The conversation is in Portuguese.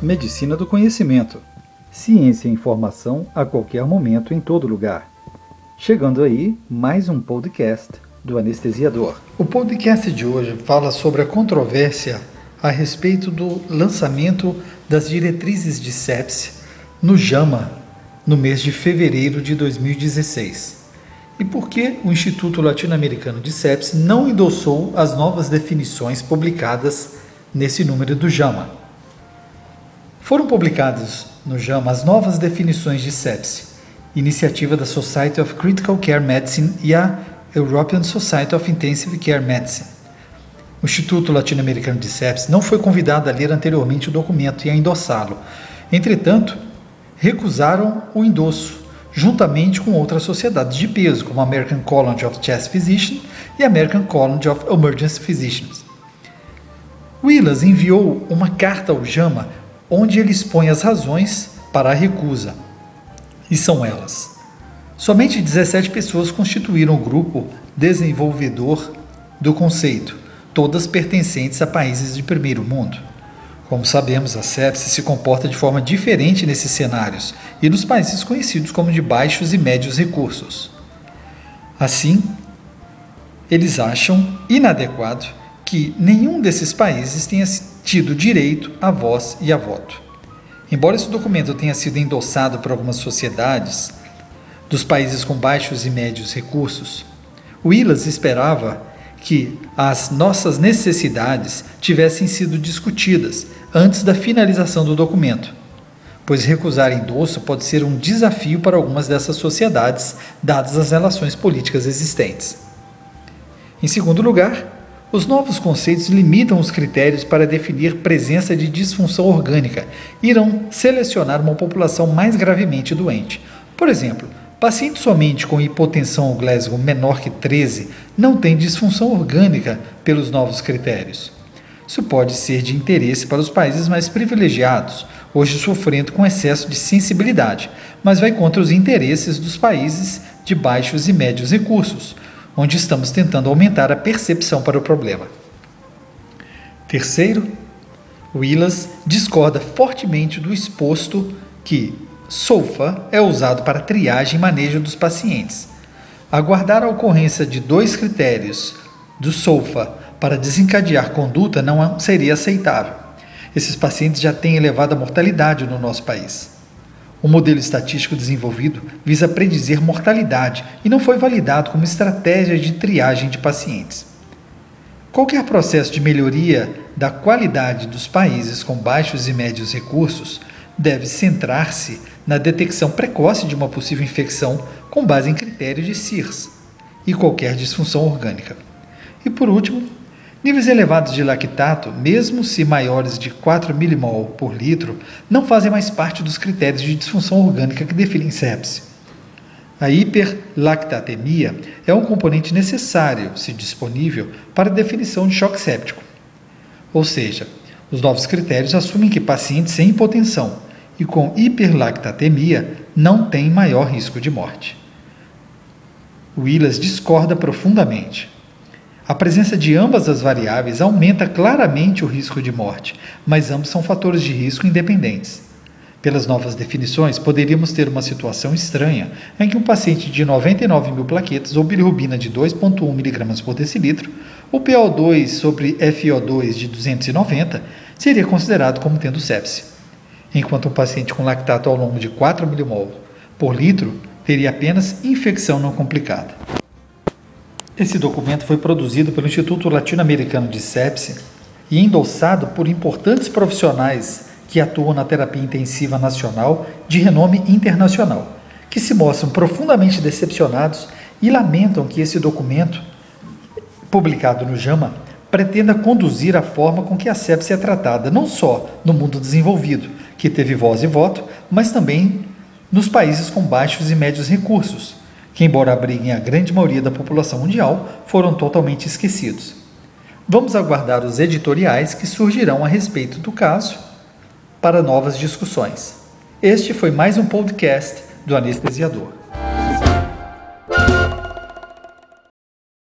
Medicina do conhecimento. Ciência e informação a qualquer momento, em todo lugar. Chegando aí, mais um podcast do anestesiador. O podcast de hoje fala sobre a controvérsia a respeito do lançamento das diretrizes de sepse no JAMA no mês de fevereiro de 2016. E por que o Instituto Latino-Americano de Sepse não endossou as novas definições publicadas nesse número do JAMA? Foram publicadas no JAMA as novas definições de sepse, iniciativa da Society of Critical Care Medicine e a European Society of Intensive Care Medicine. O Instituto Latino-Americano de Sepse não foi convidado a ler anteriormente o documento e a endossá-lo. Entretanto, recusaram o endosso, juntamente com outras sociedades de peso, como a American College of Chest Physicians e a American College of Emergency Physicians. Willis enviou uma carta ao JAMA onde ele expõe as razões para a recusa. E são elas: somente 17 pessoas constituíram o grupo desenvolvedor do conceito, todas pertencentes a países de primeiro mundo. Como sabemos, a sepse se comporta de forma diferente nesses cenários e nos países conhecidos como de baixos e médios recursos. Assim, eles acham inadequado que nenhum desses países tenha tido direito à voz e a voto. Embora esse documento tenha sido endossado por algumas sociedades dos países com baixos e médios recursos, Willis esperava que as nossas necessidades tivessem sido discutidas antes da finalização do documento, pois recusar endosso pode ser um desafio para algumas dessas sociedades, dadas as relações políticas existentes. Em segundo lugar, os novos conceitos limitam os critérios para definir presença de disfunção orgânica e irão selecionar uma população mais gravemente doente. Por exemplo, pacientes somente com hipotensão Glasgow menor que 13 não têm disfunção orgânica pelos novos critérios. Isso pode ser de interesse para os países mais privilegiados, hoje sofrendo com excesso de sensibilidade, mas vai contra os interesses dos países de baixos e médios recursos, onde estamos tentando aumentar a percepção para o problema. Terceiro, Willas discorda fortemente do exposto que SOFA é usado para triagem e manejo dos pacientes. Aguardar a ocorrência de dois critérios do SOFA para desencadear conduta não seria aceitável. Esses pacientes já têm elevada mortalidade no nosso país. O modelo estatístico desenvolvido visa predizer mortalidade e não foi validado como estratégia de triagem de pacientes. Qualquer processo de melhoria da qualidade dos países com baixos e médios recursos deve centrar-se na detecção precoce de uma possível infecção com base em critérios de CIRS e qualquer disfunção orgânica. E por último, Níveis elevados de lactato, mesmo se maiores de 4 milimol por litro, não fazem mais parte dos critérios de disfunção orgânica que definem sepse. A hiperlactatemia é um componente necessário, se disponível, para a definição de choque séptico. Ou seja, os novos critérios assumem que pacientes sem hipotensão e com hiperlactatemia não têm maior risco de morte. Willis discorda profundamente. A presença de ambas as variáveis aumenta claramente o risco de morte, mas ambos são fatores de risco independentes. Pelas novas definições, poderíamos ter uma situação estranha em que um paciente de 99 mil plaquetas ou bilirrubina de 2,1 mg por decilitro, ou PO2 sobre FO2 de 290, seria considerado como tendo sepse, enquanto um paciente com lactato ao longo de 4 mmol por litro teria apenas infecção não complicada. Esse documento foi produzido pelo Instituto Latino-Americano de Sepse e endossado por importantes profissionais que atuam na terapia intensiva nacional de renome internacional, que se mostram profundamente decepcionados e lamentam que esse documento, publicado no JAMA, pretenda conduzir a forma com que a sepse é tratada, não só no mundo desenvolvido, que teve voz e voto, mas também nos países com baixos e médios recursos, que, embora abriguem a grande maioria da população mundial, foram totalmente esquecidos. Vamos aguardar os editoriais que surgirão a respeito do caso para novas discussões. Este foi mais um podcast do Anestesiador.